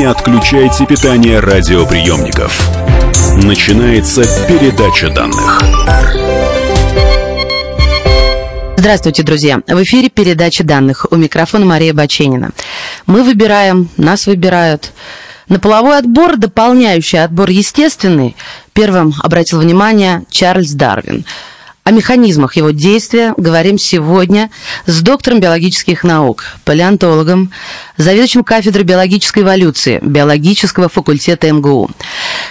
Не отключайте питание радиоприемников. Начинается передача данных. Здравствуйте, друзья. В эфире передача данных. У микрофона Мария Баченина. Мы выбираем, нас выбирают. На половой отбор, дополняющий отбор естественный, первым обратил внимание Чарльз Дарвин – о механизмах его действия говорим сегодня с доктором биологических наук, палеонтологом, заведующим кафедрой биологической эволюции биологического факультета МГУ,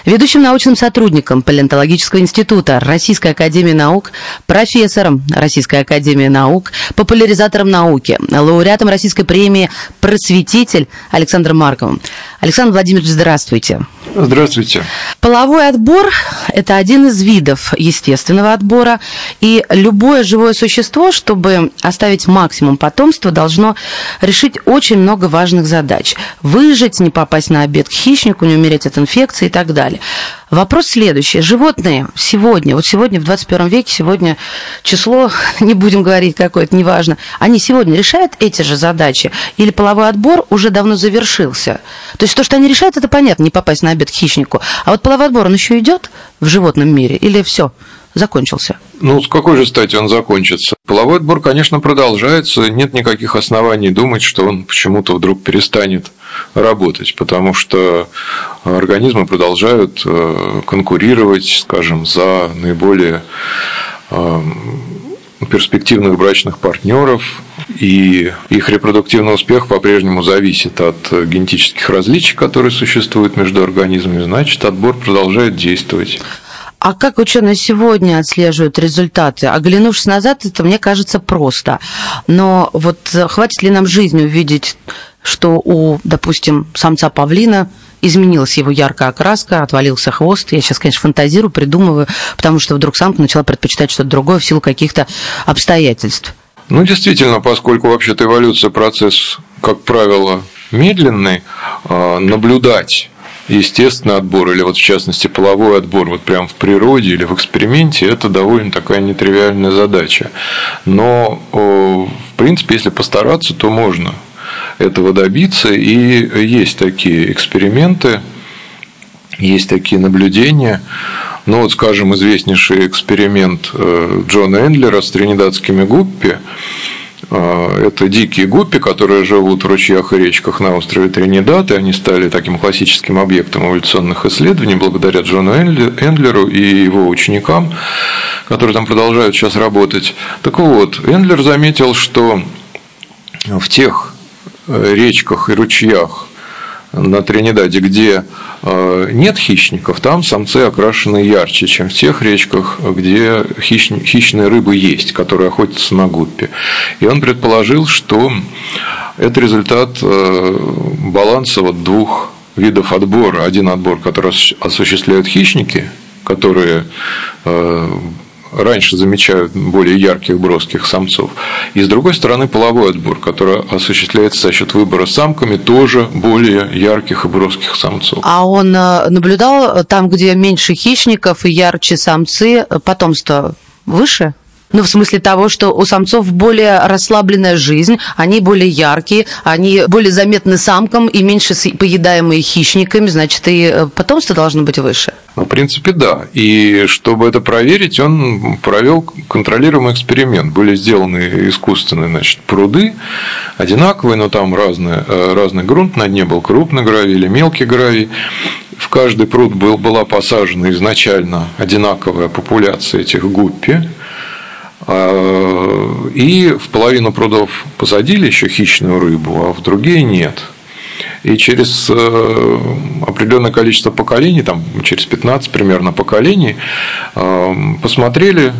ведущим научным сотрудником Палеонтологического института Российской академии наук, профессором Российской академии наук, популяризатором науки, лауреатом Российской премии «Просветитель» Александром Марковым. Александр Владимирович, здравствуйте. Здравствуйте. Половой отбор – это один из видов естественного отбора, и любое живое существо, чтобы оставить максимум потомства, должно решить очень много важных задач. Выжить, не попасть на обед к хищнику, не умереть от инфекции и так далее. Вопрос следующий. Животные сегодня, вот сегодня в 21 веке, сегодня число, не будем говорить какое-то, неважно, они сегодня решают эти же задачи? Или половой отбор уже давно завершился? То есть то, что они решают, это понятно, не попасть на обед к хищнику. А вот половой отбор, он еще идет в животном мире? Или все? Закончился? Ну, с какой же стати он закончится? Половой отбор, конечно, продолжается. Нет никаких оснований думать, что он почему-то вдруг перестанет работать, потому что организмы продолжают э, конкурировать, скажем, за наиболее э, перспективных брачных партнеров, и их репродуктивный успех по-прежнему зависит от генетических различий, которые существуют между организмами, значит, отбор продолжает действовать. А как ученые сегодня отслеживают результаты? Оглянувшись назад, это, мне кажется, просто. Но вот хватит ли нам жизни увидеть, что у, допустим, самца павлина изменилась его яркая окраска, отвалился хвост. Я сейчас, конечно, фантазирую, придумываю, потому что вдруг самка начала предпочитать что-то другое в силу каких-то обстоятельств. Ну, действительно, поскольку вообще-то эволюция процесс, как правило, медленный, а, наблюдать естественный отбор или вот в частности половой отбор вот прям в природе или в эксперименте это довольно такая нетривиальная задача. Но в принципе, если постараться, то можно этого добиться. И есть такие эксперименты, есть такие наблюдения. Ну вот, скажем, известнейший эксперимент э, Джона Эндлера с тринидадскими гуппи, это дикие гуппи, которые живут в ручьях и речках на острове Тринидад, и они стали таким классическим объектом эволюционных исследований благодаря Джону Эндлеру и его ученикам, которые там продолжают сейчас работать. Так вот, Эндлер заметил, что в тех э, речках и ручьях, на Тринидаде, где нет хищников, там самцы окрашены ярче, чем в тех речках, где хищные рыбы есть, которые охотятся на гуппе. И он предположил, что это результат э, баланса вот двух видов отбора. Один отбор, который осуществляют хищники, которые э, раньше замечают более ярких броских самцов. И с другой стороны половой отбор, который осуществляется за счет выбора самками тоже более ярких и броских самцов. А он э, наблюдал там, где меньше хищников и ярче самцы, потомство выше? Ну, в смысле того, что у самцов более расслабленная жизнь, они более яркие, они более заметны самкам и меньше поедаемые хищниками, значит, и э, потомство должно быть выше. Ну, в принципе, да. И чтобы это проверить, он провел контролируемый эксперимент. Были сделаны искусственные значит, пруды, одинаковые, но там разный, э, разный грунт, на дне был крупный гравий или мелкий гравий. В каждый пруд был, была посажена изначально одинаковая популяция этих гуппи, и в половину прудов посадили еще хищную рыбу, а в другие нет. И через э, определенное количество поколений, там через 15 примерно поколений, э, посмотрели,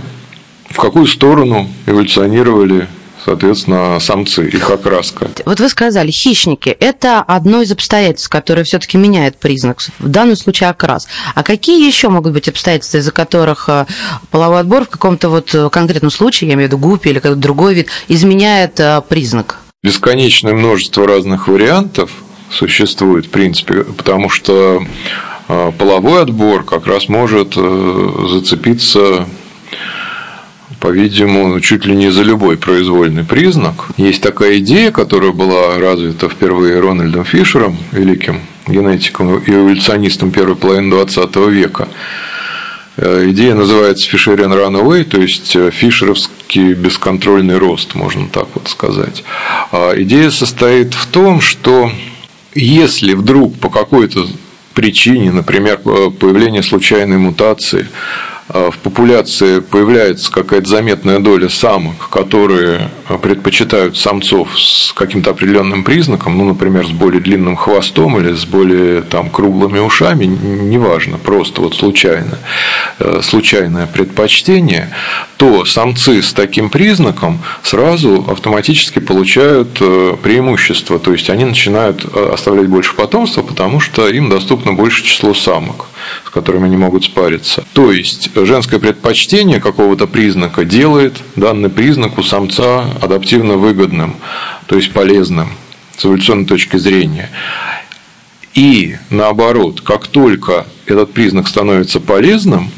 в какую сторону эволюционировали соответственно, самцы, их окраска. Вот вы сказали, хищники – это одно из обстоятельств, которое все таки меняет признак, в данном случае окрас. А какие еще могут быть обстоятельства, из-за которых э, половой отбор в каком-то вот э, конкретном случае, я имею в виду гуппи или какой-то другой вид, изменяет э, признак? Бесконечное множество разных вариантов существует, в принципе, потому что половой отбор как раз может зацепиться по-видимому, чуть ли не за любой произвольный признак. Есть такая идея, которая была развита впервые Рональдом Фишером, великим генетиком и эволюционистом первой половины 20 века. Э, идея называется Фишериан Runaway, то есть э, фишеровский бесконтрольный рост, можно так вот сказать. А идея состоит в том, что если вдруг по какой-то причине, например, появление случайной мутации, в популяции появляется какая-то заметная доля самок, которые предпочитают самцов с каким-то определенным признаком, ну, например, с более длинным хвостом или с более там, круглыми ушами, неважно, просто вот случайно, э, случайное предпочтение, то самцы с таким признаком сразу автоматически получают э, преимущество, то есть они начинают э, оставлять больше потомства, потому что им доступно больше число самок с которыми они могут спариться. То есть женское предпочтение какого-то признака делает данный признак у самца адаптивно выгодным, то есть полезным с эволюционной точки зрения. И наоборот, как только этот признак становится полезным,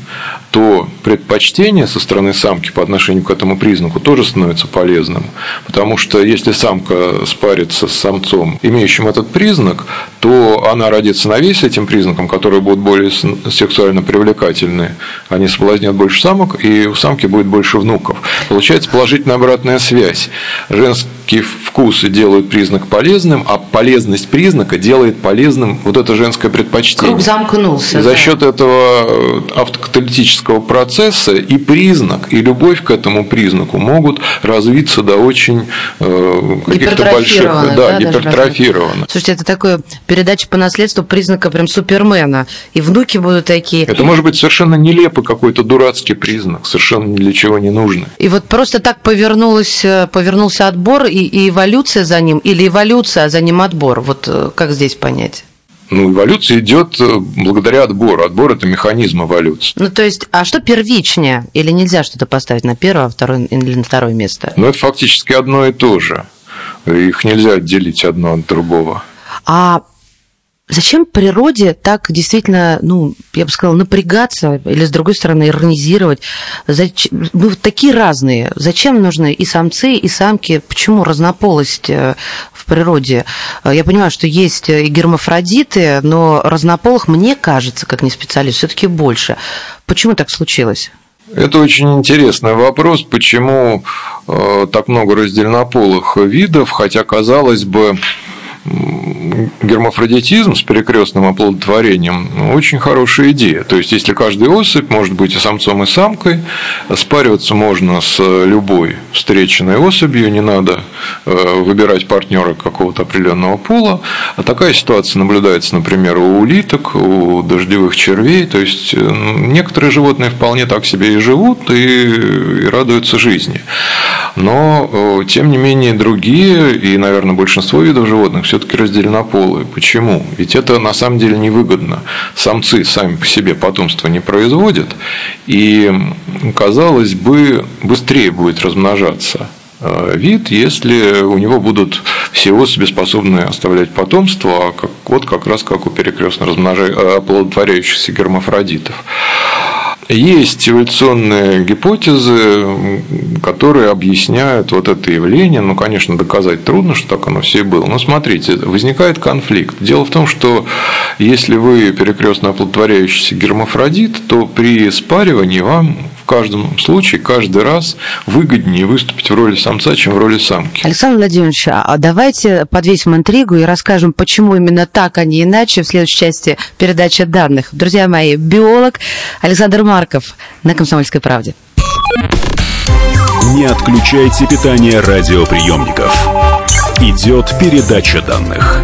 то предпочтение со стороны самки по отношению к этому признаку тоже становится полезным. Потому что если самка спарится с самцом, имеющим этот признак, то она родит сыновей этим признаком, которые будут более сексуально привлекательны. Они соблазнят больше самок, и у самки будет больше внуков. Получается положительная обратная связь. Женские вкусы делают признак полезным, а полезность признака делает полезным вот это женское предпочтение. Круг замкнулся. За счет этого автокаталитического психологического процесса и признак, и любовь к этому признаку могут развиться до очень э, каких-то больших, да, да гипертрофированно. Слушайте, это такое передача по наследству признака прям Супермена, и внуки будут такие. Это может быть совершенно нелепый какой-то дурацкий признак, совершенно ни для чего не нужный. И вот просто так повернулось, э, повернулся отбор и, и эволюция за ним, или эволюция, а за ним отбор. Вот э, как здесь понять? Ну, эволюция идет э, благодаря отбору. Отбор – это механизм эволюции. Ну, то есть, а что первичнее? Или нельзя что-то поставить на первое, а второе, или на второе место? Ну, это фактически одно и то же. Их нельзя отделить одно от другого. А Зачем природе так действительно, ну, я бы сказала, напрягаться или, с другой стороны, иронизировать? Зачем? Мы такие разные. Зачем нужны и самцы, и самки? Почему разнополость э, природе? Я понимаю, что есть и гермафродиты, но разнополых, мне кажется, как не специалист, все таки больше. Почему так случилось? Это очень интересный вопрос, почему э, так много раздельнополых видов, хотя, казалось бы, гермафродитизм с перекрестным оплодотворением ну, очень хорошая идея. То есть, если каждый особь может быть и самцом, и самкой, спариваться можно с любой встреченной особью, не надо э, выбирать партнера какого-то определенного пола. А такая ситуация наблюдается, например, у улиток, у дождевых червей. То есть, э, некоторые животные вполне так себе и живут и, и радуются жизни. Но, э, тем не менее, другие и, наверное, большинство видов животных все-таки разделенополые. Почему? Ведь это на самом деле невыгодно. Самцы сами по себе потомство не производят, и, казалось бы, быстрее будет размножаться э, вид, если у него будут все особи способны оставлять потомство, а как, вот как раз как у перекрестно э, оплодотворяющихся гермафродитов. Есть эволюционные гипотезы, которые объясняют вот это явление. Ну, конечно, доказать трудно, что так оно все и было. Но смотрите, возникает конфликт. Дело в том, что если вы перекрестно оплодотворяющийся гермафродит, то при спаривании вам каждом случае, каждый раз выгоднее выступить в роли самца, чем в роли самки. Александр Владимирович, а давайте подвесим интригу и расскажем, почему именно так, а не иначе в следующей части передачи данных. Друзья мои, биолог Александр Марков на «Комсомольской правде». Не отключайте питание радиоприемников. Идет передача данных.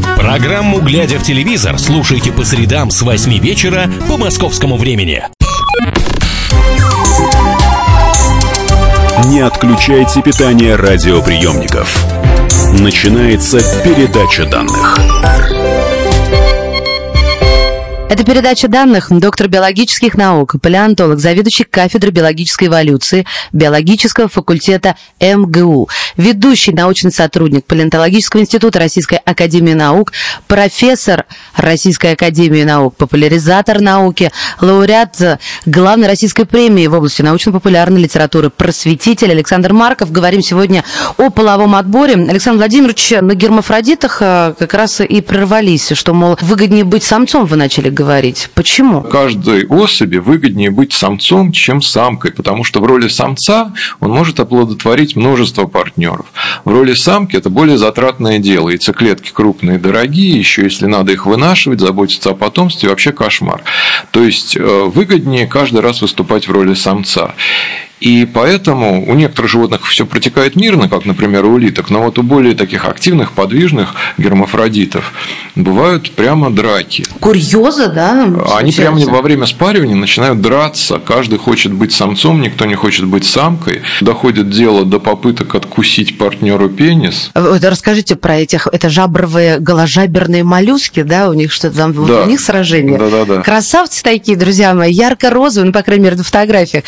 Программу «Глядя в телевизор» слушайте по средам с 8 вечера по московскому времени. Не отключайте питание радиоприемников. Начинается передача данных. Это передача данных доктор биологических наук, палеонтолог, заведующий кафедрой биологической эволюции биологического факультета МГУ, ведущий научный сотрудник Палеонтологического института Российской Академии Наук, профессор Российской Академии Наук, популяризатор науки, лауреат главной российской премии в области научно-популярной литературы, просветитель Александр Марков. Говорим сегодня о половом отборе. Александр Владимирович, на гермафродитах э, как раз и прервались, что, мол, выгоднее быть самцом, вы начали говорить говорить. Почему? Каждой особи выгоднее быть самцом, чем самкой, потому что в роли самца он может оплодотворить множество партнеров. В роли самки это более затратное дело. Яйцеклетки крупные, дорогие, еще если надо их вынашивать, заботиться о потомстве, вообще кошмар. То есть э, выгоднее каждый раз выступать в роли самца. И поэтому у некоторых животных все протекает мирно, как, например, у улиток, но вот у более таких активных, подвижных гермафродитов бывают прямо драки. Курьезы, да? Они прямо во время спаривания начинают драться. Каждый хочет быть самцом, никто не хочет быть самкой. Доходит дело до попыток откусить партнеру пенис. Вот расскажите про этих, это жабровые, голожаберные моллюски, да, у них что-то там, да. вот у них сражение. Да, да, да. Красавцы такие, друзья мои, ярко-розовые, ну, по крайней мере, на фотографиях.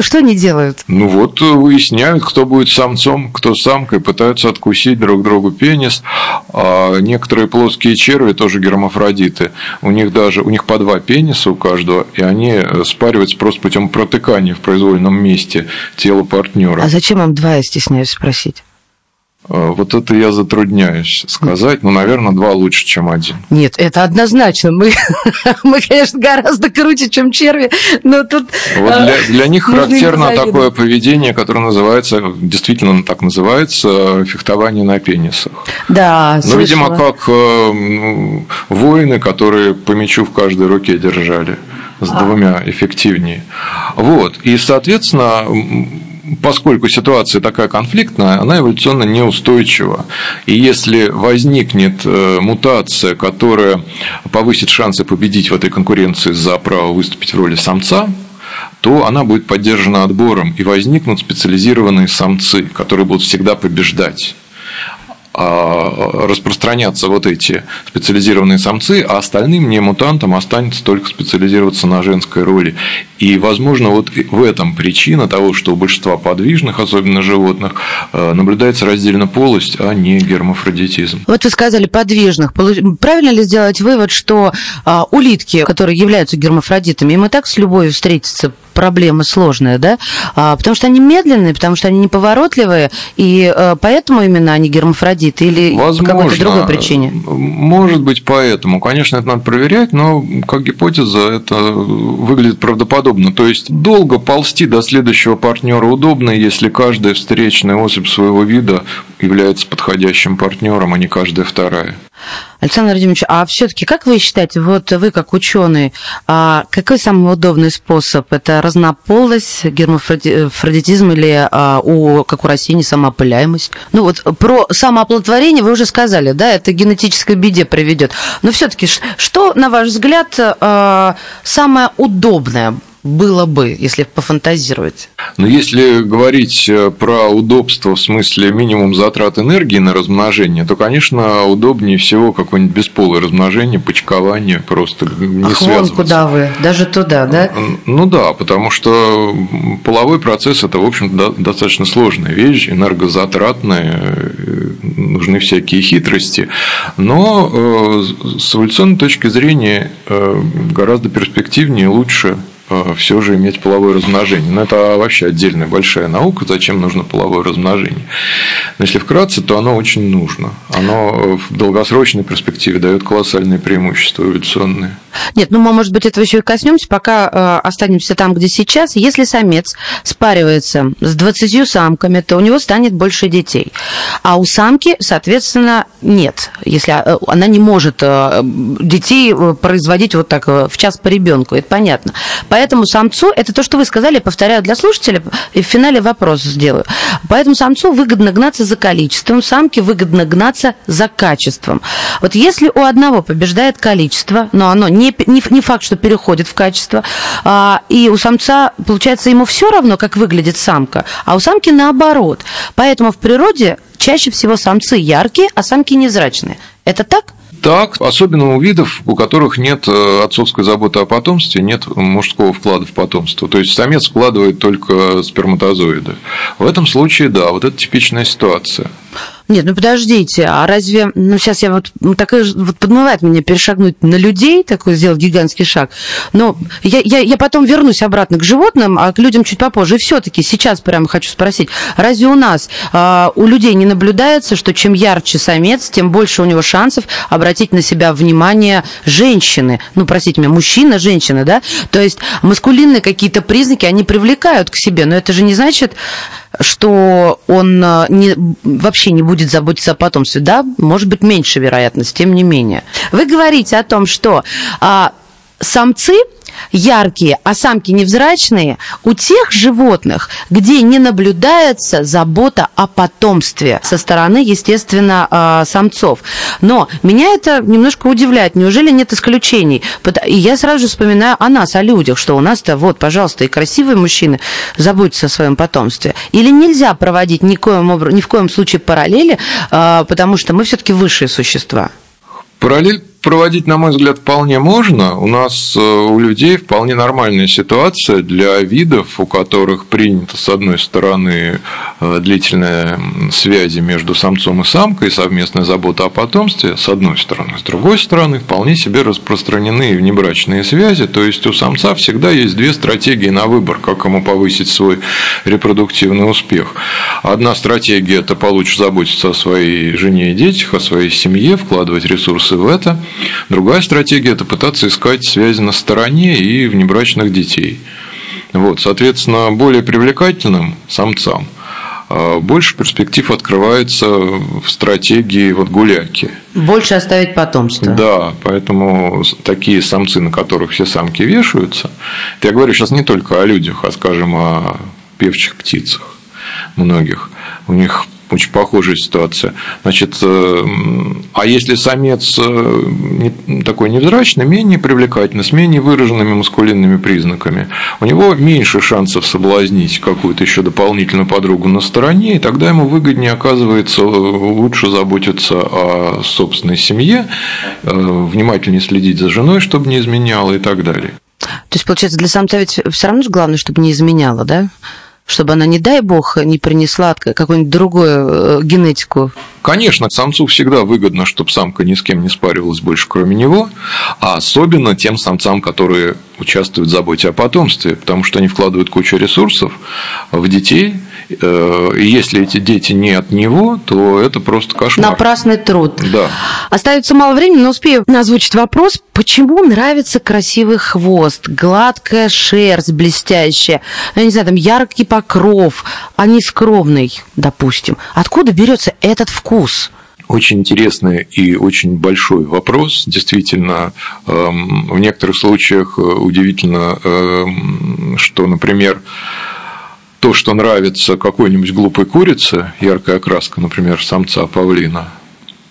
Что они делают? Ну вот выясняют, кто будет самцом, кто самкой, пытаются откусить друг другу пенис. А некоторые плоские черви тоже гермафродиты. У них даже у них по два пениса у каждого, и они спариваются просто путем протыкания в произвольном месте тела партнера. А зачем им два, я стесняюсь спросить? А, вот это я затрудняюсь сказать, но, наверное, два лучше, чем один. Нет, это однозначно. Мы, мы конечно, гораздо круче, чем черви, но тут... Вот для, а, для них характерно такое поведение, которое называется, действительно так называется, фехтование на пенисах. Да, Ну, видимо, как э, воины, которые по мячу в каждой руке держали с а. двумя эффективнее. Вот. И, соответственно, поскольку ситуация такая конфликтная, она эволюционно неустойчива. И если возникнет э, мутация, которая повысит шансы победить в этой конкуренции за право выступить в роли самца, то она будет поддержана отбором, и возникнут специализированные самцы, которые будут всегда побеждать. А, распространяться вот эти специализированные самцы, а остальным не мутантам останется только специализироваться на женской роли. И, возможно, вот в этом причина того, что у большинства подвижных, особенно животных, э, наблюдается раздельно полость, а не гермафродитизм. Вот вы сказали подвижных. Правильно ли сделать вывод, что а, улитки, которые являются гермафродитами, им и так с любовью встретиться проблема сложная, да? А, потому что они медленные, потому что они неповоротливые, и а, поэтому именно они гермафродиты или Возможно, по какой-то другой причине? Может быть, поэтому. Конечно, это надо проверять, но как гипотеза это выглядит правдоподобно. То есть долго ползти до следующего партнера удобно, если каждая встречная особь своего вида является подходящим партнером, а не каждая вторая. Александр Владимирович, а все-таки как вы считаете, вот вы как ученый, а какой самый удобный способ? Это разнополость, гермафродитизм или а, у, как у растений самоопыляемость? Ну вот про самооплодотворение вы уже сказали, да, это генетической беде приведет. Но все-таки что, на ваш взгляд, а, самое удобное было бы, если пофантазировать? Но если говорить э, про удобство в смысле минимум затрат энергии на размножение, то, конечно, удобнее всего какое-нибудь бесполое размножение, почкование, просто не Ах, связываться. Куда вы, даже туда, да? Ну да, потому что половой процесс – это, в общем-то, достаточно сложная вещь, энергозатратная, э, нужны всякие хитрости, но э, с эволюционной точки зрения гораздо перспективнее, лучше Э, все же иметь половое размножение. Но это вообще отдельная большая наука, зачем нужно половое размножение. Но если вкратце, то оно очень нужно. Оно в долгосрочной перспективе дает колоссальные преимущества эволюционные. Нет, ну мы, может быть, этого еще и коснемся, пока э, останемся там, где сейчас. Если самец спаривается с 20 самками, то у него станет больше детей. А у самки, соответственно, нет. Если э, она не может э, детей э, производить вот так в час по ребенку, это понятно. Поэтому самцу, это то, что вы сказали, повторяю для слушателя, и в финале вопрос сделаю. Поэтому самцу выгодно гнаться за количеством, самке выгодно гнаться за качеством. Вот если у одного побеждает количество, но оно не не, не, не факт, что переходит в качество. А, и у самца, получается, ему все равно, как выглядит самка, а у самки наоборот. Поэтому в природе чаще всего самцы яркие, а самки невзрачные. Это так? Так, особенно у видов, у которых нет э, отцовской заботы о потомстве, нет мужского вклада в потомство. То есть самец вкладывает только сперматозоиды. В этом случае, да, вот это типичная ситуация. Нет, ну подождите, а разве, ну сейчас я вот, ну, такая, вот подмывает меня перешагнуть на людей, такой сделать гигантский шаг, но я, я, я потом вернусь обратно к животным, а к людям чуть попозже. И все-таки сейчас прямо хочу спросить, разве у нас, а, у людей не наблюдается, что чем ярче самец, тем больше у него шансов обратить на себя внимание женщины, ну, простите меня, мужчина, женщина, да? То есть маскулинные какие-то признаки, они привлекают к себе, но это же не значит, что он а, не, вообще не будет заботиться о потомстве. Да, может быть, меньше вероятность, тем не менее. Вы говорите о том, что а, самцы яркие, а самки невзрачные у тех животных, где не наблюдается забота о потомстве со стороны, естественно, а, самцов. Но меня это немножко удивляет. Неужели нет исключений? И я сразу же вспоминаю о нас, о людях, что у нас-то, вот, пожалуйста, и красивые мужчины заботятся о своем потомстве. Или нельзя проводить ни, ни в коем случае параллели, а, потому что мы все-таки высшие существа? Параллель проводить, на мой взгляд, вполне можно. У нас э, у людей вполне нормальная ситуация для видов, у которых принято, с одной стороны, э, длительная связи между самцом и самкой, совместная забота о потомстве, с одной стороны. С другой стороны, вполне себе распространены внебрачные связи, то есть у самца всегда есть две стратегии на выбор, как ему повысить свой репродуктивный успех. Одна стратегия – это получше заботиться о своей жене и детях, о своей семье, вкладывать ресурсы в это – Другая стратегия – это пытаться искать связи на стороне и внебрачных детей. Вот, соответственно, более привлекательным самцам а, больше перспектив открывается в стратегии вот гуляки. Больше оставить потомство. Да, поэтому такие самцы, на которых все самки вешаются, я говорю сейчас не только о людях, а, скажем, о певчих птицах многих. У них очень похожая ситуация. Значит, э, а если самец э, такой невзрачный, менее привлекательный, с менее выраженными маскулинными признаками, у него меньше шансов соблазнить какую-то еще дополнительную подругу на стороне, и тогда ему выгоднее оказывается лучше заботиться о собственной семье, э, внимательнее следить за женой, чтобы не изменяла и так далее. То есть, получается, для самца ведь все равно же главное, чтобы не изменяла, да? Чтобы она, не дай бог, не принесла какую-нибудь другую э, генетику? Конечно, самцу всегда выгодно, чтобы самка ни с кем не спаривалась больше, кроме него, а особенно тем самцам, которые участвуют в заботе о потомстве, потому что они вкладывают кучу ресурсов в детей, если эти дети не от него, то это просто кошмар. Напрасный труд. Да. Остается мало времени, но успею озвучить вопрос. Почему нравится красивый хвост, гладкая шерсть блестящая, я не знаю, там яркий покров, а не скромный, допустим? Откуда берется этот вкус? Очень интересный и очень большой вопрос. Действительно, эм, в некоторых случаях э, удивительно, эм, что, например, то, что нравится какой-нибудь глупой курице, яркая окраска, например, самца павлина,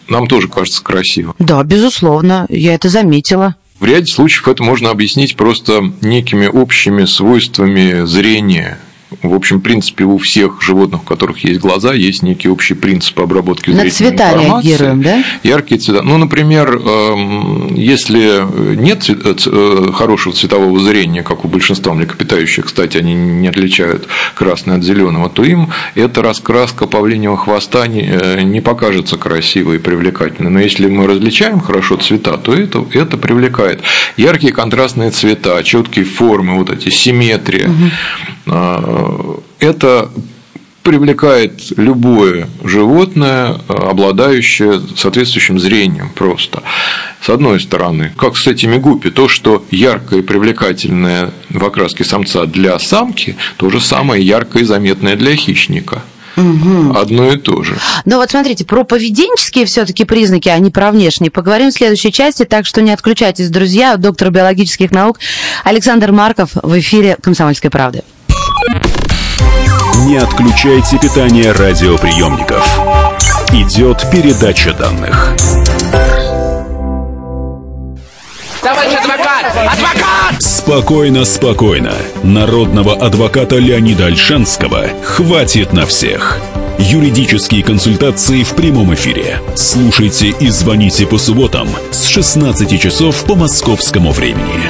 нам тоже кажется красиво. Да, безусловно, я это заметила. В ряде случаев это можно объяснить просто некими общими свойствами зрения в общем, в принципе, у всех животных, у которых есть глаза, есть некий общий принцип обработки На цвета информации. реагируем, да? Яркие цвета. Ну, например, эм, если нет э, хорошего цветового зрения, как у большинства млекопитающих, кстати, они не отличают красный от зеленого, то им эта раскраска павлиньего хвоста не, э, не покажется красивой и привлекательной. Но если мы различаем хорошо цвета, то это, это привлекает. Яркие контрастные цвета, четкие формы, вот эти симметрия. Угу это привлекает любое животное, обладающее соответствующим зрением просто. С одной стороны, как с этими гуппи, то, что яркое и привлекательное в окраске самца для самки, то же самое яркое и заметное для хищника. Угу. Одно и то же. Но вот смотрите, про поведенческие все-таки признаки, а не про внешние, поговорим в следующей части, так что не отключайтесь, друзья. Доктор биологических наук Александр Марков в эфире «Комсомольской правды». Не отключайте питание радиоприемников. Идет передача данных. Товарищ Адвокат! Адвокат! Спокойно, спокойно. Народного адвоката Леонида Альшанского хватит на всех. Юридические консультации в прямом эфире. Слушайте и звоните по субботам с 16 часов по московскому времени.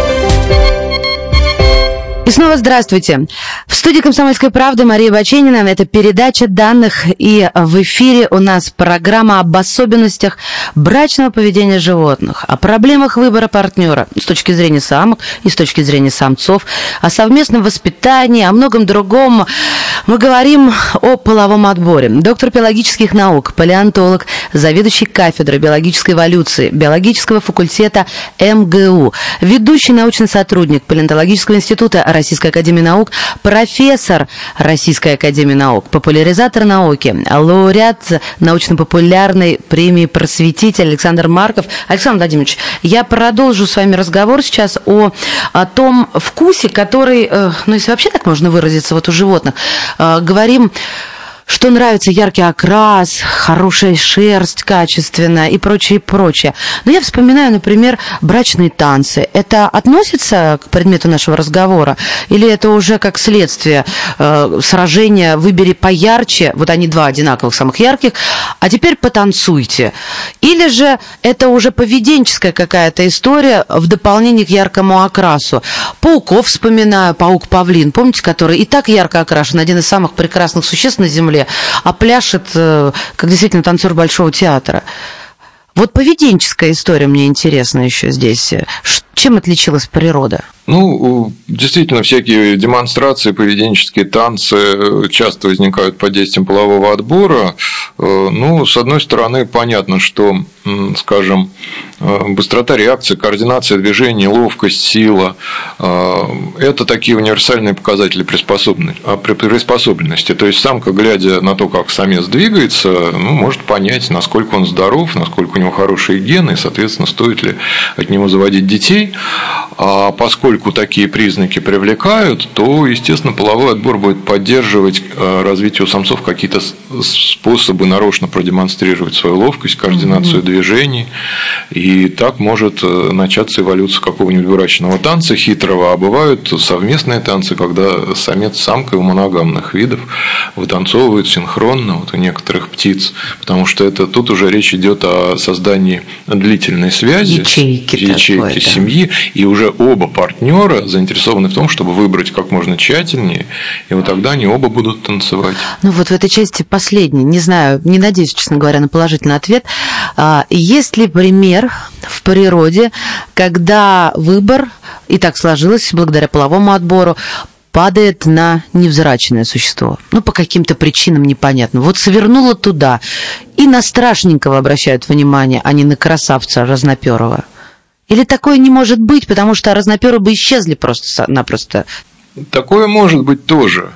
И снова здравствуйте. В студии «Комсомольской правды» Мария Баченина. Это передача данных. И в эфире у нас программа об особенностях брачного поведения животных, о проблемах выбора партнера с точки зрения самок и с точки зрения самцов, о совместном воспитании, о многом другом. Мы говорим о половом отборе. Доктор биологических наук, палеонтолог, заведующий кафедрой биологической эволюции биологического факультета МГУ, ведущий научный сотрудник палеонтологического института Российской Академии Наук, профессор Российской Академии Наук, популяризатор науки, лауреат научно-популярной премии «Просветитель» Александр Марков. Александр Владимирович, я продолжу с вами разговор сейчас о, о том вкусе, который, э, ну, если вообще так можно выразиться, вот у животных, э, говорим что нравится яркий окрас, хорошая шерсть качественная и прочее, прочее. Но я вспоминаю, например, брачные танцы. Это относится к предмету нашего разговора? Или это уже как следствие э, сражения «выбери поярче», вот они два одинаковых, самых ярких, а теперь потанцуйте? Или же это уже поведенческая какая-то история в дополнение к яркому окрасу? Пауков вспоминаю, паук-павлин, помните, который и так ярко окрашен, один из самых прекрасных существ на Земле, а пляшет, э, как действительно танцор Большого театра. Вот поведенческая история мне интересна еще здесь. Чем отличилась природа? Ну, действительно, всякие демонстрации, поведенческие танцы э, часто возникают под действием полового отбора. Э, ну, с одной стороны, понятно, что, скажем, э, быстрота реакции, координация движений, ловкость, сила – это такие универсальные показатели а, приспособленности. То есть, самка, глядя на то, как самец двигается, ну, может понять, насколько он здоров, насколько у него хорошие гены, и, соответственно, стоит ли от него заводить детей. А поскольку такие признаки привлекают, то, естественно, половой отбор будет поддерживать э, развитие у самцов какие-то способы нарочно продемонстрировать свою ловкость, координацию mm-hmm. движений. И так может э, начаться эволюция какого-нибудь брачного танца хитрого. А бывают совместные танцы, когда самец с самкой у моногамных видов вытанцовывают синхронно вот у некоторых птиц. Потому что это тут уже речь идет о создании длительной связи, ячейки, ячейки семьи, и уже оба партнера заинтересованы в том, чтобы выбрать как можно тщательнее, и вот тогда они оба будут танцевать. Ну вот в этой части последний, не знаю, не надеюсь, честно говоря, на положительный ответ. А, есть ли пример в природе, когда выбор, и так сложилось благодаря половому отбору, падает на невзрачное существо. Ну, по каким-то причинам непонятно. Вот свернуло туда, и на страшненького обращают внимание, а не на красавца разноперого. Или такое не может быть, потому что разноперы бы исчезли просто-напросто? Такое может быть тоже.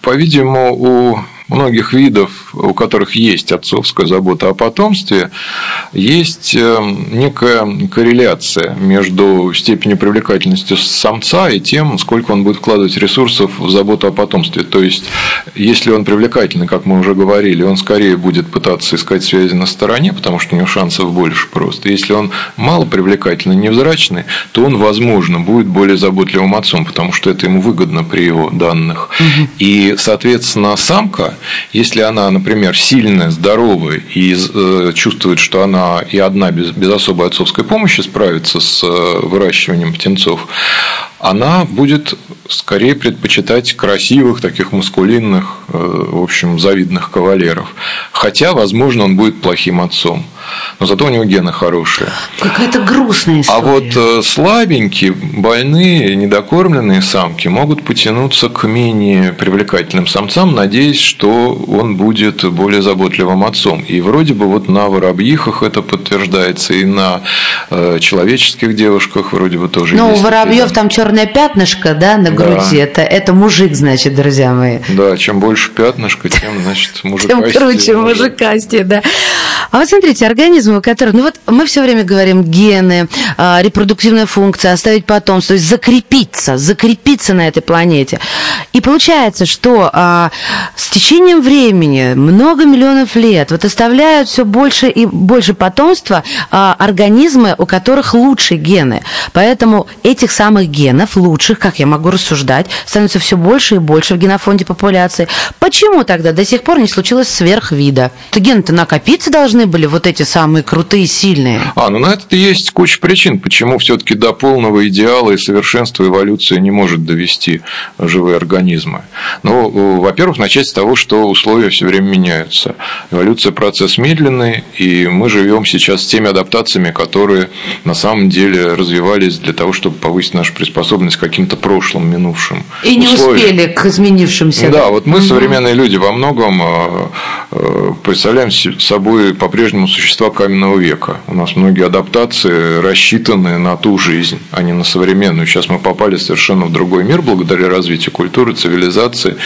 По-видимому, у многих видов, у которых есть отцовская забота о потомстве, есть э, некая корреляция между степенью привлекательности самца и тем, сколько он будет вкладывать ресурсов в заботу о потомстве. То есть, если он привлекательный, как мы уже говорили, он скорее будет пытаться искать связи на стороне, потому что у него шансов больше просто. Если он мало привлекательный, невзрачный, то он, возможно, будет более заботливым отцом, потому что это ему выгодно при его данных. И, соответственно, самка если она, например, сильная, здоровая и э, чувствует, что она и одна без, без особой отцовской помощи справится с э, выращиванием птенцов, она будет скорее предпочитать красивых, таких мускулинных, э, в общем, завидных кавалеров. Хотя, возможно, он будет плохим отцом но зато у него гены хорошие. Какая-то грустная история. А вот э, слабенькие, больные, недокормленные самки могут потянуться к менее привлекательным самцам, надеясь, что он будет более заботливым отцом. И вроде бы вот на воробьихах это подтверждается, и на э, человеческих девушках вроде бы тоже Ну, у воробьев там черное пятнышко, да, на груди. Да. Это, это мужик, значит, друзья мои. Да, чем больше пятнышко, тем, значит, мужикастее. Тем круче мужикастее, да. А вот смотрите, организмы, которые... Ну вот мы все время говорим гены, а, репродуктивная функция, оставить потомство, то есть закрепиться, закрепиться на этой планете. И получается, что а, с течением времени, много миллионов лет, вот оставляют все больше и больше потомства а, организмы, у которых лучшие гены. Поэтому этих самых генов, лучших, как я могу рассуждать, становится все больше и больше в генофонде популяции. Почему тогда до сих пор не случилось сверхвида? Гены-то накопиться должны были, вот эти самые крутые, сильные. А, ну на это есть куча причин, почему все-таки до полного идеала и совершенства эволюция не может довести живые организмы. Ну, во-первых, начать с того, что условия все время меняются. Эволюция процесс медленный, и мы живем сейчас с теми адаптациями, которые на самом деле развивались для того, чтобы повысить нашу приспособленность к каким-то прошлым, минувшим. И не условиям. успели к изменившимся. Да, вот мы, угу. современные люди, во многом э, э, представляем собой по-прежнему существа каменного века. У нас многие адаптации рассчитаны на ту жизнь, а не на современную. Сейчас мы попали совершенно в другой мир благодаря развитию культуры, цивилизации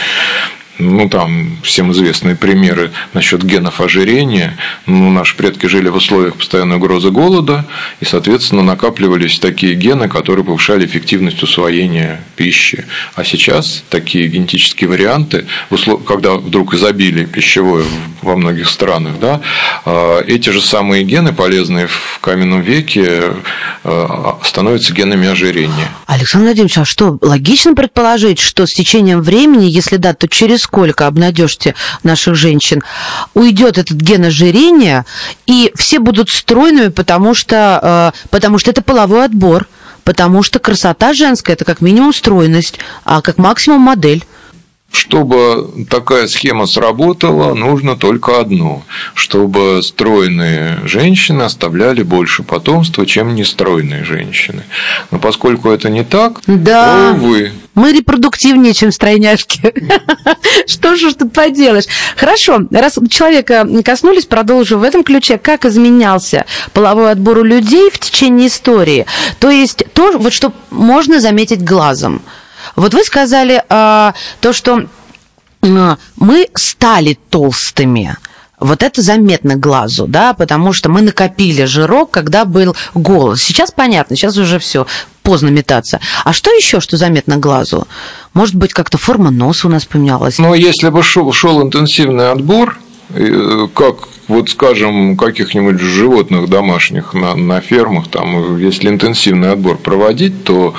ну, там всем известные примеры насчет генов ожирения. Ну, наши предки жили в условиях постоянной угрозы голода, и, соответственно, накапливались такие гены, которые повышали эффективность усвоения пищи. А сейчас такие генетические варианты, когда вдруг изобилие пищевое во многих странах, да, а, эти же самые гены, полезные в каменном веке, а, становятся генами ожирения. Александр Владимирович, а что, логично предположить, что с течением времени, если да, то через сколько обнадежьте наших женщин, уйдет этот ген ожирения, и все будут стройными, потому что, э, потому что это половой отбор, потому что красота женская – это как минимум стройность, а как максимум модель. Чтобы такая схема сработала, нужно только одно, чтобы стройные женщины оставляли больше потомства, чем нестройные женщины. Но поскольку это не так, да. то увы. Мы репродуктивнее, чем стройняшки. Что же тут поделаешь? Хорошо, раз человека коснулись, продолжу в этом ключе. Как изменялся половой отбор у людей в течение истории? То есть то, вот что можно заметить глазом – вот вы сказали а, то, что а, мы стали толстыми. Вот это заметно глазу, да, потому что мы накопили жирок, когда был голод. Сейчас понятно, сейчас уже все поздно метаться. А что еще, что заметно глазу? Может быть, как-то форма носа у нас поменялась? Ну, если бы шел, интенсивный отбор, как вот, скажем, каких-нибудь животных домашних на, на фермах, там, если интенсивный отбор проводить, то,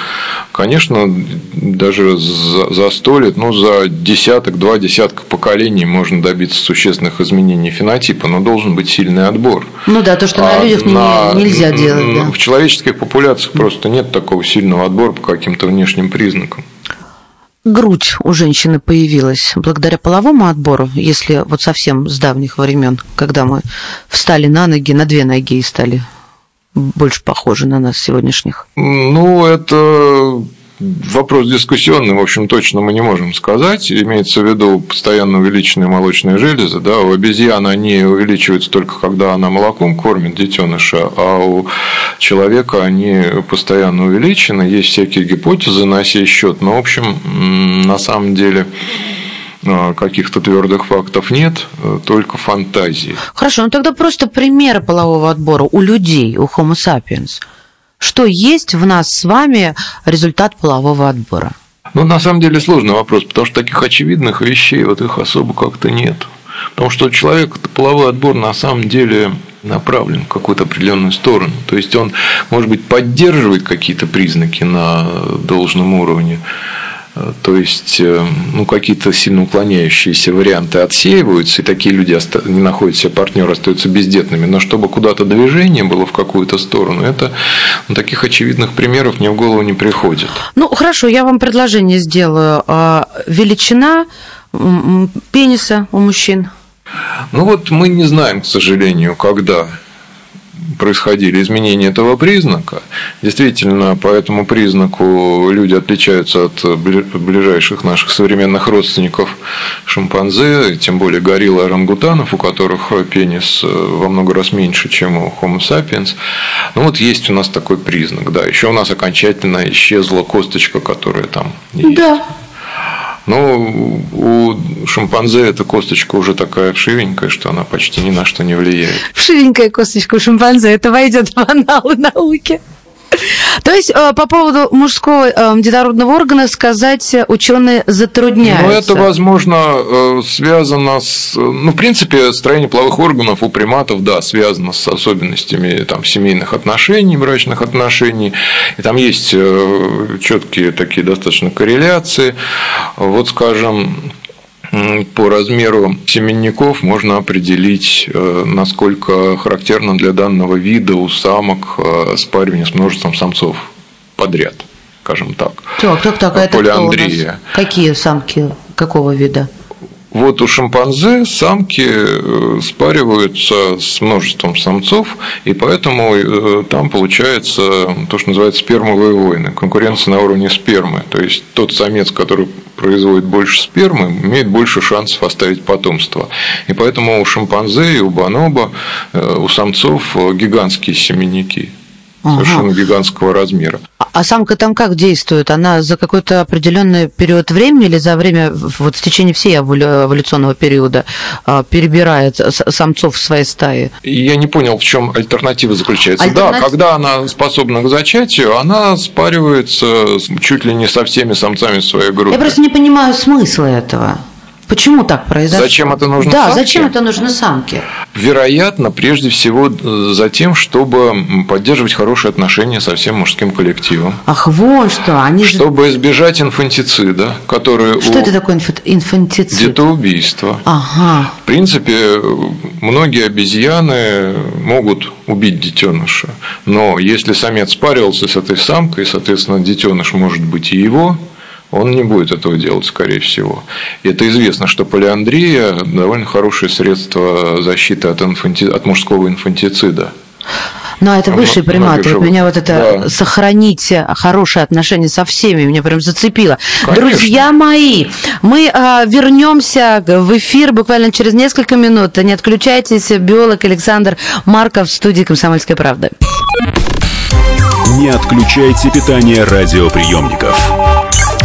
конечно, даже за, за сто лет, ну, за десяток, два десятка поколений можно добиться существенных изменений фенотипа, но должен быть сильный отбор. Ну да, то, что а на людях на, нельзя делать. Да. В человеческих популяциях просто нет такого сильного отбора по каким-то внешним признакам грудь у женщины появилась благодаря половому отбору, если вот совсем с давних времен, когда мы встали на ноги, на две ноги и стали больше похожи на нас сегодняшних? Ну, это Вопрос дискуссионный, в общем, точно мы не можем сказать. Имеется в виду постоянно увеличенные молочные железы. Да? У обезьян они увеличиваются только когда она молоком кормит детеныша, а у человека они постоянно увеличены. Есть всякие гипотезы на сей счет, но, в общем, на самом деле а, каких-то твердых фактов нет, только фантазии. Хорошо, ну тогда просто примеры полового отбора у людей, у Homo sapiens – что есть в нас с вами результат полового отбора? Ну, на самом деле сложный вопрос, потому что таких очевидных вещей вот их особо как-то нет. Потому что человек, половой отбор на самом деле направлен в какую-то определенную сторону. То есть он, может быть, поддерживает какие-то признаки на должном уровне, то есть, э, ну, какие-то сильно уклоняющиеся варианты отсеиваются, и такие люди не находят себе партнера, остаются бездетными. Но чтобы куда-то движение было в какую-то сторону, это ну, таких очевидных примеров мне в голову не приходит. Ну, хорошо, я вам предложение сделаю. А, величина пениса у мужчин? Ну, вот мы не знаем, к сожалению, когда происходили изменения этого признака. Действительно, по этому признаку люди отличаются от ближайших наших современных родственников шимпанзе, тем более горилла и орангутанов, у которых пенис э, во много раз меньше, чем у Homo sapiens. Ну вот есть у нас такой признак, да. Еще у нас окончательно исчезла косточка, которая там есть. Да. Ну, у шимпанзе эта косточка уже такая вшивенькая, что она почти ни на что не влияет. Вшивенькая косточка у шимпанзе, это войдет в аналы науки. То есть э, по поводу мужского э, детородного органа сказать ученые затрудняются. Ну, это, возможно, э, связано с... Ну, в принципе, строение половых органов у приматов, да, связано с особенностями там, семейных отношений, брачных отношений. И там есть четкие такие достаточно корреляции. Вот, скажем, по размеру семенников можно определить, э, насколько характерно для данного вида у самок э, спаривание с множеством самцов подряд, скажем так. Так, так, так, а это Полиандрия. Какие самки какого вида? Вот у шимпанзе самки э, спариваются с множеством самцов, и поэтому там получается то, что называется спермовые войны, конкуренция на уровне спермы. То есть тот самец, который производит больше спермы, имеет больше шансов оставить потомство. И поэтому у шимпанзе и у бонобо, э, у самцов э, гигантские семенники совершенно ага. гигантского размера. А, самка там как действует? Она за какой-то определенный период времени или за время, вот в течение всей эволюционного периода а, перебирает самцов в своей стае? Я не понял, в чем альтернатива заключается. Альтернатив... Да, когда она способна к зачатию, она спаривается чуть ли не со всеми самцами своей группы. Я просто не понимаю смысла этого. Почему так произошло? Зачем это нужно да, самке? зачем это нужно самке? Вероятно, прежде всего э, за тем, чтобы поддерживать хорошие отношения со всем мужским коллективом. Ах, вот что! Они чтобы избежать инфантицида, который Что у... это такое инфантицид? Детоубийство. Ага. В принципе, многие обезьяны могут убить детеныша, но если самец спарился с этой самкой, соответственно, детеныш может быть и его, он не будет этого делать, скорее всего. И это известно, что полиандрия – довольно хорошее средство защиты от, инфанти... от мужского инфантицида. Ну, а это высшие приматы. Вот меня вот это да. сохранить хорошие отношения со всеми меня прям зацепило. Конечно. Друзья мои, мы а, вернемся в эфир буквально через несколько минут. Не отключайтесь. Биолог Александр Марков в студии «Комсомольская правда». Не отключайте питание радиоприемников.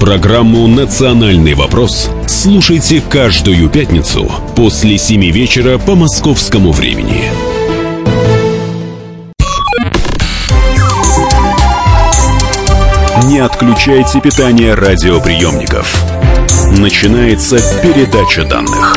Программу «Национальный вопрос» слушайте каждую пятницу после 7 вечера по московскому времени. Не отключайте питание радиоприемников. Начинается передача данных.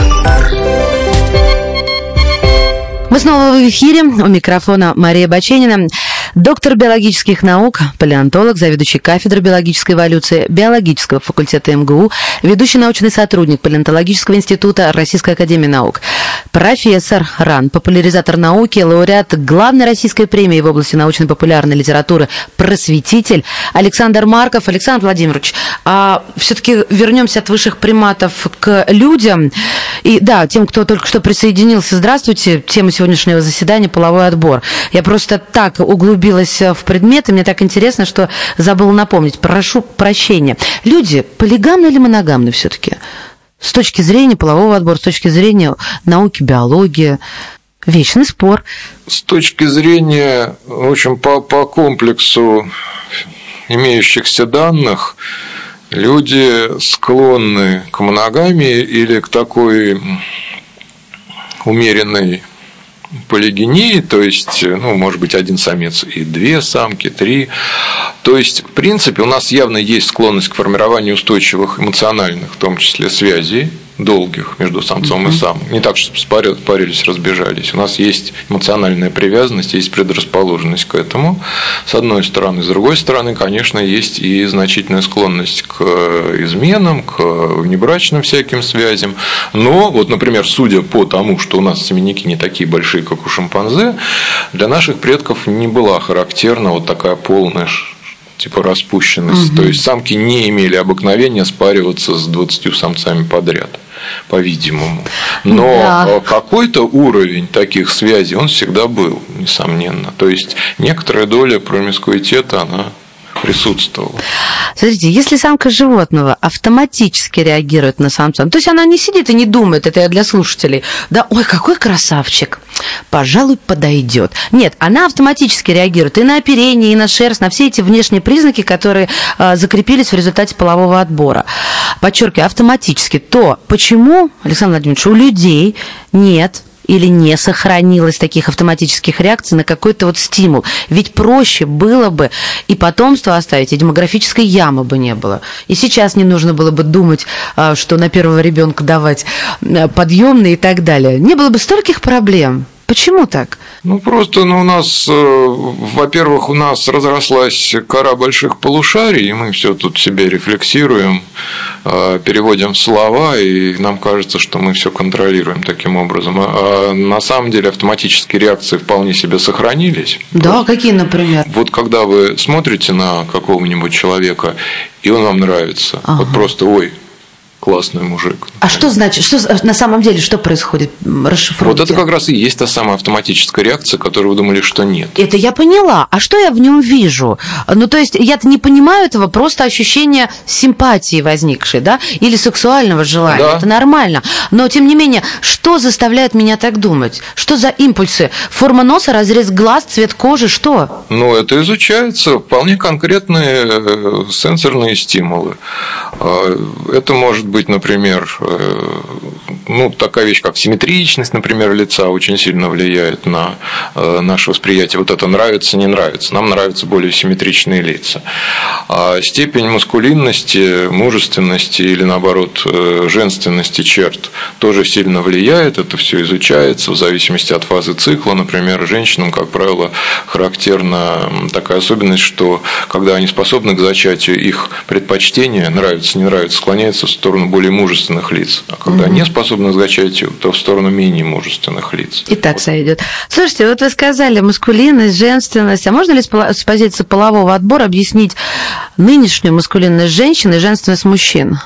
Мы снова в эфире. У микрофона Мария Баченина. Доктор биологических наук, палеонтолог, заведующий кафедрой биологической эволюции биологического факультета МГУ, ведущий научный сотрудник палеонтологического института Российской академии наук, профессор РАН, популяризатор науки, лауреат главной российской премии в области научно-популярной литературы «Просветитель» Александр Марков. Александр Владимирович, а все-таки вернемся от высших приматов к людям. И да, тем, кто только что присоединился, здравствуйте. Тема сегодняшнего заседания – половой отбор. Я просто так углубилась в предмет, и мне так интересно, что забыла напомнить. Прошу прощения. Люди полигамны или моногамны все-таки? С точки зрения полового отбора, с точки зрения науки, биологии. Вечный спор. С точки зрения, в общем, по, по комплексу имеющихся данных, люди склонны к моногамии или к такой умеренной полигении, то есть, ну, может быть, один самец и две самки, три. То есть, в принципе, у нас явно есть склонность к формированию устойчивых эмоциональных, в том числе, связей долгих между самцом и самом. Не так, чтобы спарились, парились, разбежались. У нас есть эмоциональная привязанность, есть предрасположенность к этому, с одной стороны. С другой стороны, конечно, есть и значительная склонность к изменам, к внебрачным всяким связям. Но, вот, например, судя по тому, что у нас семенники не такие большие, как у шимпанзе, для наших предков не была характерна вот такая полная типа распущенность. Угу. То есть самки не имели обыкновения спариваться с 20 самцами подряд по-видимому. Но да. какой-то уровень таких связей он всегда был, несомненно. То есть некоторая доля промискуитета, она присутствовала. Смотрите, если самка животного автоматически реагирует на самца, то есть она не сидит и не думает, это я для слушателей, да, ой, какой красавчик, пожалуй, подойдет. Нет, она автоматически реагирует и на оперение, и на шерсть, на все эти внешние признаки, которые э, закрепились в результате полового отбора. Подчеркиваю, автоматически. То почему, Александр Владимирович, у людей нет или не сохранилось таких автоматических реакций на какой-то вот стимул. Ведь проще было бы и потомство оставить, и демографической ямы бы не было. И сейчас не нужно было бы думать, а, что на первого ребенка давать подъемные и так далее. Не было бы стольких проблем. Почему так? Ну, просто ну, у нас, э, во-первых, у нас разрослась кора больших полушарий, и мы все тут себе рефлексируем, э, переводим слова, и нам кажется, что мы все контролируем таким образом. А на самом деле автоматические реакции вполне себе сохранились. Да, просто. какие, например? Вот когда вы смотрите на какого-нибудь человека, и он вам нравится, ага. вот просто, ой, классный мужик. А что значит, что на самом деле, что происходит? Расшифруйте. Вот это как раз и есть та самая автоматическая реакция, которую вы думали, что нет. Это я поняла. А что я в нем вижу? Ну, то есть, я-то не понимаю этого, просто ощущение симпатии возникшей, да, или сексуального желания. Да. Это нормально. Но, тем не менее, что заставляет меня так думать? Что за импульсы? Форма носа, разрез глаз, цвет кожи, что? Ну, это изучается вполне конкретные э, сенсорные стимулы. А, это может быть, например, э, ну, такая вещь, как симметричность, например, лица очень сильно влияет на э, наше восприятие. Вот это нравится, не нравится. Нам нравятся более симметричные лица. А степень маскулинности, мужественности или, наоборот, э, женственности черт тоже сильно влияет. Это все изучается в зависимости от фазы цикла. Например, женщинам, как правило, характерна такая особенность, что когда они способны к зачатию, их предпочтение, нравится, не нравится, склоняется в сторону более мужественных лиц. А когда угу. не способны к зачатию, то в сторону менее мужественных лиц. И так вот. сойдет. Слушайте, вот вы сказали маскулинность, женственность. А можно ли с позиции полового отбора объяснить нынешнюю маскулинность женщин и женственность мужчин?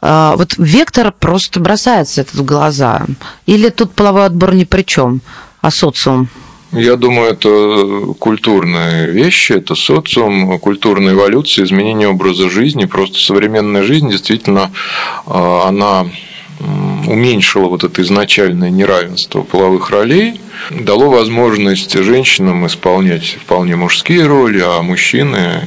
А, вот вектор просто бросается этот в глаза. Или тут половой отбор ни при чем, а социум? Я думаю, это культурные вещи, это социум, культурная эволюция, изменение образа жизни. Просто современная жизнь действительно, а, она уменьшила вот это изначальное неравенство половых ролей, дало возможность женщинам исполнять вполне мужские роли, а мужчины э,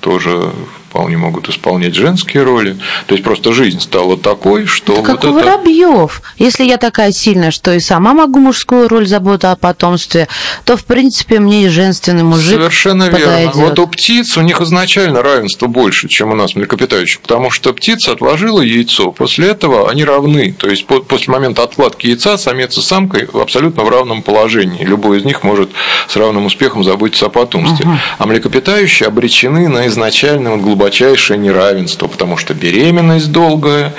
тоже вполне могут исполнять женские роли. То есть просто жизнь стала такой, что. Это вот как у это... Воробьев. Если я такая сильная, что и сама могу мужскую роль забота о потомстве, то в принципе мне и женственный мужик. Совершенно подойдет. верно. Вот у птиц у них изначально равенство больше, чем у нас млекопитающих, потому что птица отложила яйцо. После этого они равны. То есть после момента откладки яйца самец и самка абсолютно в равном положении. Любой из них может с равным успехом заботиться о потомстве. Угу. А млекопитающие обречены на изначальное вот глубокое глубочайшее неравенство, потому что беременность долгая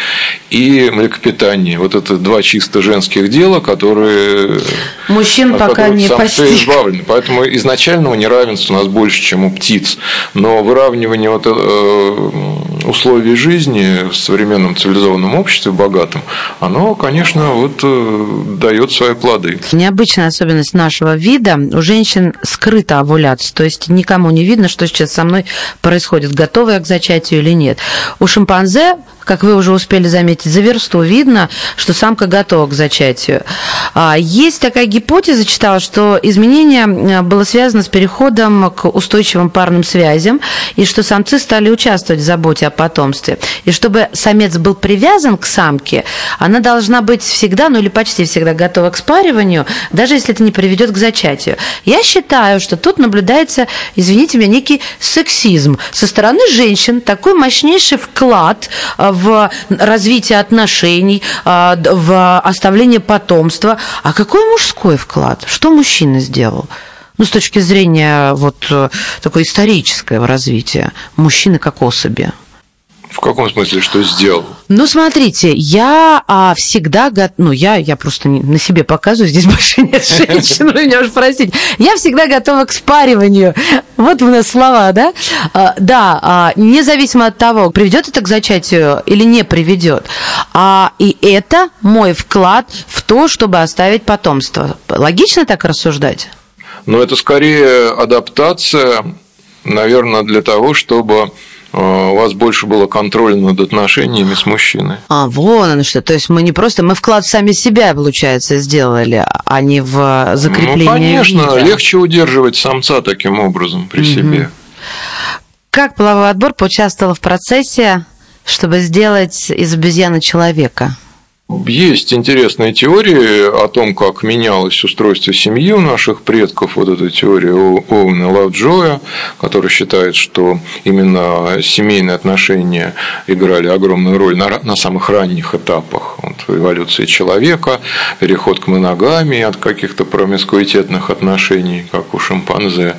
и млекопитание. Вот это два чисто женских дела, которые... Мужчин пока не постиг. избавлены. Поэтому изначального неравенства у нас больше, чем у птиц. Но выравнивание вот, э, условий жизни в современном цивилизованном обществе, богатом, оно, конечно, вот, э, дает свои плоды. Необычная особенность нашего вида. У женщин скрыта овуляция. То есть никому не видно, что сейчас со мной происходит. Готовы готовая к зачатию или нет. У шимпанзе как вы уже успели заметить, за версту видно, что самка готова к зачатию. А, есть такая гипотеза, читала, что изменение было связано с переходом к устойчивым парным связям, и что самцы стали участвовать в заботе о потомстве. И чтобы самец был привязан к самке, она должна быть всегда, ну или почти всегда готова к спариванию, даже если это не приведет к зачатию. Я считаю, что тут наблюдается, извините меня, некий сексизм со стороны женщин, такой мощнейший вклад э, в развитие отношений, а, в оставление потомства. А какой мужской вклад? Что мужчина сделал? Ну, с точки зрения вот э, такой исторического развития мужчины как особи. В каком смысле, что сделал? Ну, смотрите, я а, всегда, го... ну, я, я просто не, на себе показываю, здесь больше нет женщин, вы меня уж простите. Я всегда готова к спариванию. Вот у нас слова, да? А, да, а, независимо от того, приведет это к зачатию или не приведет. А, и это мой вклад в то, чтобы оставить потомство. Логично так рассуждать? Ну, это скорее адаптация, наверное, для того, чтобы у вас больше было контроля над отношениями с мужчиной. А, вон оно что. То есть мы не просто, мы вклад в сами себя, получается, сделали, а не в закрепление Ну, конечно, вида. легче удерживать самца таким образом при угу. себе. Как половой отбор поучаствовал в процессе, чтобы сделать из обезьяны человека? Есть интересные теории о том, как менялось устройство семьи у наших предков. Вот эта теория Оуэна Лавджоя, который считает, что именно семейные отношения играли огромную роль на, на самых ранних этапах вот, эволюции человека, переход к моногамии от каких-то промискуитетных отношений, как у шимпанзе,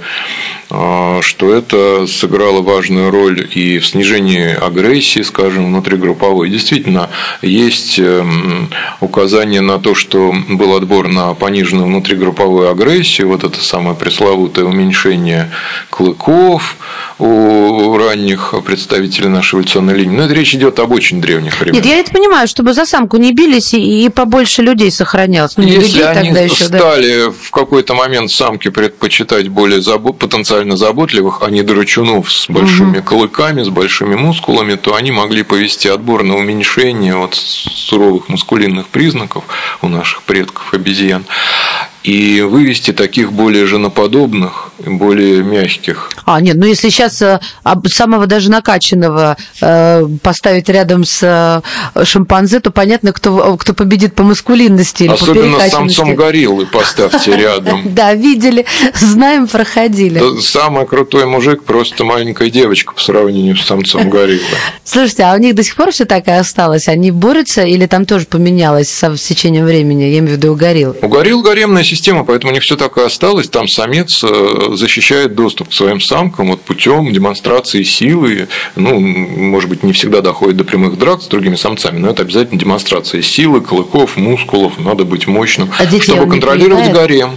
что это сыграло важную роль и в снижении агрессии, скажем, внутригрупповой. Действительно, есть эм, указание на то, что был отбор на пониженную внутригрупповую агрессию, вот это самое пресловутое уменьшение клыков у ранних представителей нашей эволюционной линии. Но это речь идет об очень древних временах. Нет, я это понимаю, чтобы за самку не бились и побольше людей сохранялось. Ну, Если людей они тогда еще, стали да. в какой-то момент самки предпочитать более потенциально потенциально заботливых, а не драчунов с большими угу. клыками, с большими мускулами, то они могли повести отбор на уменьшение вот суровых мускулинных признаков у наших предков обезьян и вывести таких более женоподобных, более мягких. А, нет, ну если сейчас э, самого даже накачанного э, поставить рядом с э, шимпанзе, то понятно, кто, кто победит по маскулинности или Особенно по с самцом гориллы поставьте рядом. Да, видели, знаем, проходили. Самый крутой мужик просто маленькая девочка по сравнению с самцом гориллы. Слушайте, а у них до сих пор все так и осталось? Они борются или там тоже поменялось с течением времени? Я имею в виду у горилл. У горилл гаремная система, поэтому не все так и осталось. Там самец защищает доступ к своим самкам вот путем демонстрации силы. Ну, может быть, не всегда доходит до прямых драк с другими самцами, но это обязательно демонстрация силы, клыков, мускулов. Надо быть мощным, а чтобы контролировать гарем.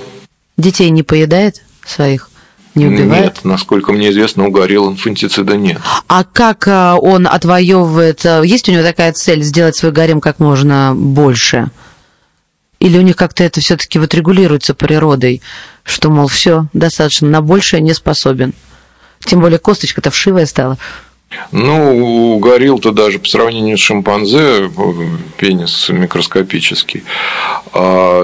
Детей не поедает своих? Не убивает? Нет, насколько мне известно, у горилл инфантицида нет. А как а, он отвоевывает? А, есть у него такая цель сделать свой гарем как можно больше? Или у них как-то это все-таки вот регулируется природой, что, мол, все, достаточно, на большее не способен. Тем более косточка-то вшивая стала. Ну, у горилл-то даже по сравнению с шимпанзе пенис микроскопический. А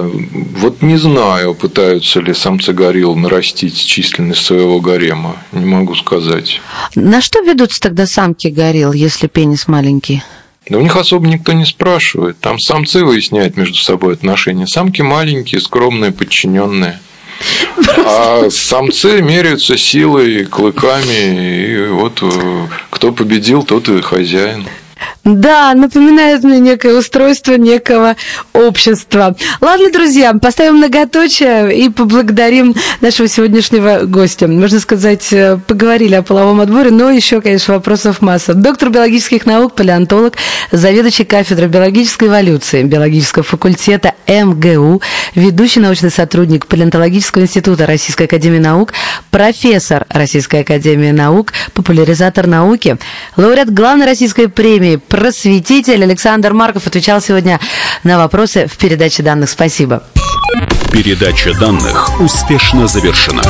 вот не знаю, пытаются ли самцы горилл нарастить численность своего гарема. Не могу сказать. На что ведутся тогда самки горилл, если пенис маленький? Да у них особо никто не спрашивает. Там самцы выясняют между собой отношения. Самки маленькие, скромные, подчиненные. А самцы меряются силой, клыками, и вот э, кто победил, тот и хозяин. Да, напоминает мне некое устройство некого общества. Ладно, друзья, поставим многоточие и поблагодарим нашего сегодняшнего гостя. Можно сказать, э, поговорили о половом отборе, но еще, конечно, вопросов масса. Доктор биологических наук, палеонтолог, заведующий кафедрой биологической эволюции биологического факультета МГУ, ведущий научный сотрудник Палеонтологического института Российской академии наук, профессор Российской академии наук, популяризатор науки, лауреат главной российской премии просветитель Александр Марков отвечал сегодня на вопросы в передаче данных. Спасибо. Передача данных успешно завершена.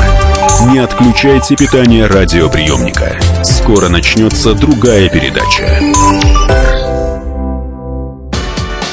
Не отключайте питание радиоприемника. Скоро начнется другая передача.